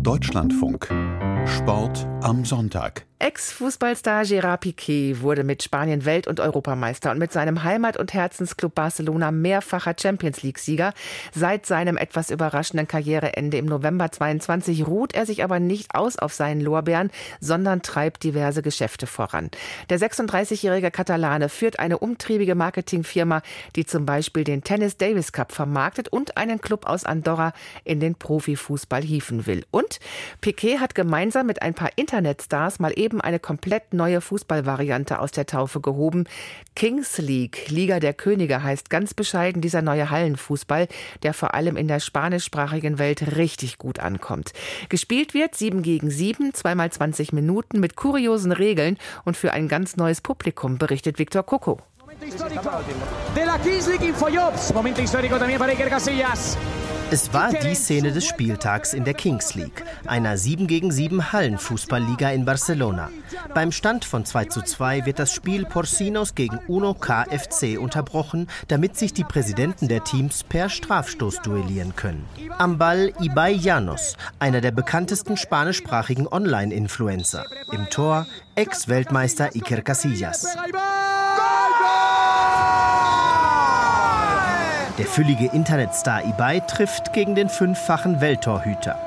Deutschlandfunk. Sport am Sonntag. Ex-Fußballstar Gerard Piquet wurde mit Spanien Welt- und Europameister und mit seinem Heimat- und Herzensclub Barcelona mehrfacher Champions League-Sieger. Seit seinem etwas überraschenden Karriereende im November 22 ruht er sich aber nicht aus auf seinen Lorbeeren, sondern treibt diverse Geschäfte voran. Der 36-jährige Katalane führt eine umtriebige Marketingfirma, die zum Beispiel den Tennis Davis Cup vermarktet und einen Club aus Andorra in den Profifußball hieven will. Und Piquet hat gemeinsam mit ein paar Internetstars mal eben eine komplett neue Fußballvariante aus der Taufe gehoben. Kings League, Liga der Könige, heißt ganz bescheiden dieser neue Hallenfußball, der vor allem in der spanischsprachigen Welt richtig gut ankommt. Gespielt wird 7 gegen 7, zweimal 20 Minuten mit kuriosen Regeln und für ein ganz neues Publikum, berichtet Victor Coco. de la Kings League Infojobs. Momento histórico también para Iker Casillas. Es war die Szene des Spieltags in der Kings League, einer 7 gegen 7 Hallenfußballliga in Barcelona. Beim Stand von 2 zu 2 wird das Spiel Porcinos gegen Uno KFC unterbrochen, damit sich die Präsidenten der Teams per Strafstoß duellieren können. Am Ball Ibai Llanos, einer der bekanntesten spanischsprachigen Online-Influencer. Im Tor Ex-Weltmeister Iker Casillas. Der füllige Internetstar Ibai trifft gegen den fünffachen Welttorhüter.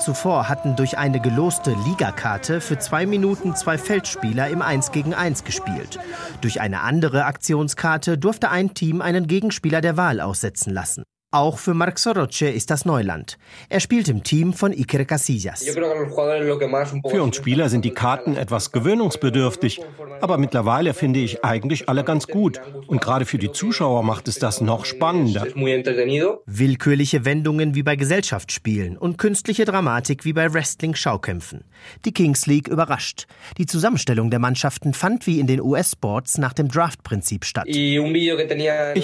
Zuvor hatten durch eine geloste Ligakarte für zwei Minuten zwei Feldspieler im 1 gegen 1 gespielt. Durch eine andere Aktionskarte durfte ein Team einen Gegenspieler der Wahl aussetzen lassen. Auch für Marc Soroce ist das Neuland. Er spielt im Team von Iker Casillas. Für uns Spieler sind die Karten etwas gewöhnungsbedürftig, aber mittlerweile finde ich eigentlich alle ganz gut. Und gerade für die Zuschauer macht es das noch spannender. Willkürliche Wendungen wie bei Gesellschaftsspielen und künstliche Dramatik wie bei Wrestling-Schaukämpfen. Die Kings League überrascht. Die Zusammenstellung der Mannschaften fand wie in den US-Sports nach dem Draft-Prinzip statt. Ich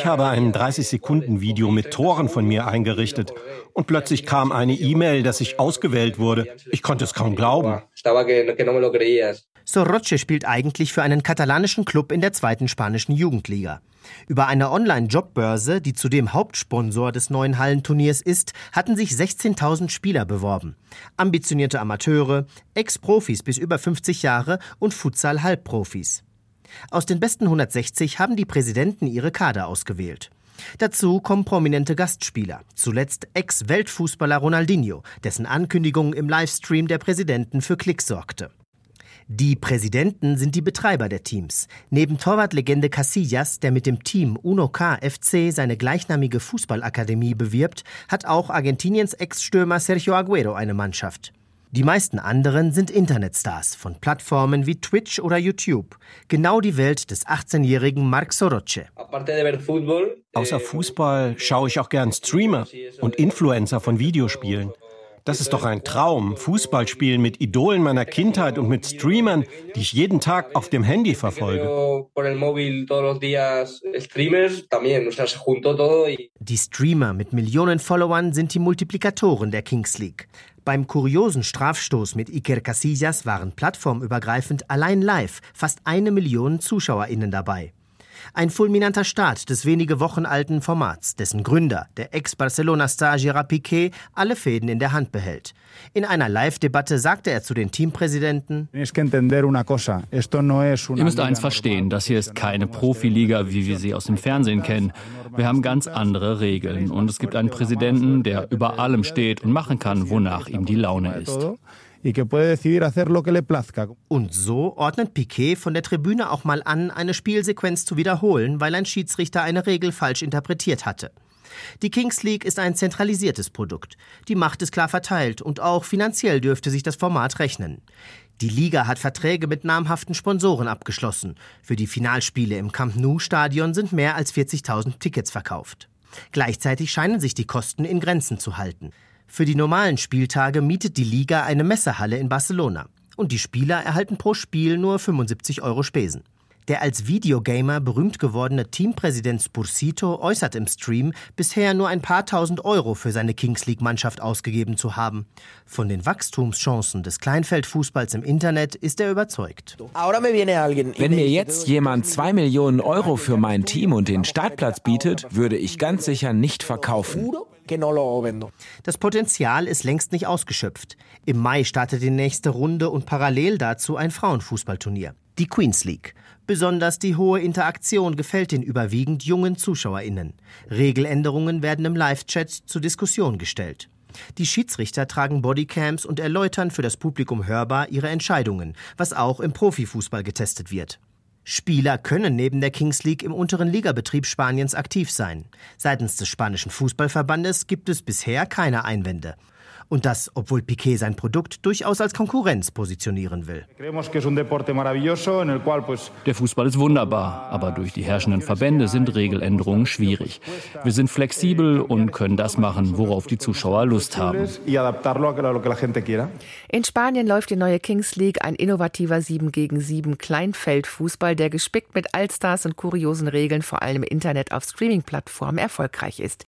habe ein 30-Sekunden-Video mit Toren Toren von mir eingerichtet. Und plötzlich kam eine E-Mail, dass ich ausgewählt wurde. Ich konnte es kaum glauben. Soroche spielt eigentlich für einen katalanischen Club in der zweiten spanischen Jugendliga. Über eine Online-Jobbörse, die zudem Hauptsponsor des neuen Hallenturniers ist, hatten sich 16.000 Spieler beworben. Ambitionierte Amateure, Ex-Profis bis über 50 Jahre und Futsal-Halbprofis. Aus den besten 160 haben die Präsidenten ihre Kader ausgewählt. Dazu kommen prominente Gastspieler, zuletzt Ex-Weltfußballer Ronaldinho, dessen Ankündigung im Livestream der Präsidenten für Klicks sorgte. Die Präsidenten sind die Betreiber der Teams. Neben Torwartlegende Casillas, der mit dem Team Uno K FC seine gleichnamige Fußballakademie bewirbt, hat auch Argentiniens Ex-Stürmer Sergio Aguero eine Mannschaft. Die meisten anderen sind Internetstars von Plattformen wie Twitch oder YouTube. Genau die Welt des 18-jährigen Marc Soroce. Außer Fußball schaue ich auch gern Streamer und Influencer von Videospielen. Das ist doch ein Traum. Fußball spielen mit Idolen meiner Kindheit und mit Streamern, die ich jeden Tag auf dem Handy verfolge. Die Streamer mit Millionen Followern sind die Multiplikatoren der Kings League. Beim kuriosen Strafstoß mit Iker Casillas waren plattformübergreifend allein live fast eine Million ZuschauerInnen dabei. Ein fulminanter Start des wenige Wochen alten Formats, dessen Gründer, der Ex-Barcelona-Star Gerard Piquet, alle Fäden in der Hand behält. In einer Live-Debatte sagte er zu den Teampräsidenten: Ihr müsst eins verstehen, das hier ist keine Profiliga, wie wir sie aus dem Fernsehen kennen. Wir haben ganz andere Regeln und es gibt einen Präsidenten, der über allem steht und machen kann, wonach ihm die Laune ist. Und so ordnet Piquet von der Tribüne auch mal an, eine Spielsequenz zu wiederholen, weil ein Schiedsrichter eine Regel falsch interpretiert hatte. Die Kings League ist ein zentralisiertes Produkt. Die Macht ist klar verteilt und auch finanziell dürfte sich das Format rechnen. Die Liga hat Verträge mit namhaften Sponsoren abgeschlossen. Für die Finalspiele im Camp Nou Stadion sind mehr als 40.000 Tickets verkauft. Gleichzeitig scheinen sich die Kosten in Grenzen zu halten. Für die normalen Spieltage mietet die Liga eine Messehalle in Barcelona. Und die Spieler erhalten pro Spiel nur 75 Euro Spesen. Der als Videogamer berühmt gewordene Teampräsident Spursito äußert im Stream, bisher nur ein paar tausend Euro für seine Kings League-Mannschaft ausgegeben zu haben. Von den Wachstumschancen des Kleinfeldfußballs im Internet ist er überzeugt. Wenn mir jetzt jemand zwei Millionen Euro für mein Team und den Startplatz bietet, würde ich ganz sicher nicht verkaufen. Das Potenzial ist längst nicht ausgeschöpft. Im Mai startet die nächste Runde und parallel dazu ein Frauenfußballturnier, die Queens League. Besonders die hohe Interaktion gefällt den überwiegend jungen ZuschauerInnen. Regeländerungen werden im Live-Chat zur Diskussion gestellt. Die Schiedsrichter tragen Bodycams und erläutern für das Publikum hörbar ihre Entscheidungen, was auch im Profifußball getestet wird. Spieler können neben der Kings League im unteren Ligabetrieb Spaniens aktiv sein. Seitens des spanischen Fußballverbandes gibt es bisher keine Einwände. Und das, obwohl Piquet sein Produkt durchaus als Konkurrenz positionieren will. Der Fußball ist wunderbar, aber durch die herrschenden Verbände sind Regeländerungen schwierig. Wir sind flexibel und können das machen, worauf die Zuschauer Lust haben. In Spanien läuft die neue Kings League, ein innovativer 7 gegen 7 Kleinfeldfußball, der gespickt mit Allstars und kuriosen Regeln vor allem im Internet auf Streaming-Plattformen erfolgreich ist.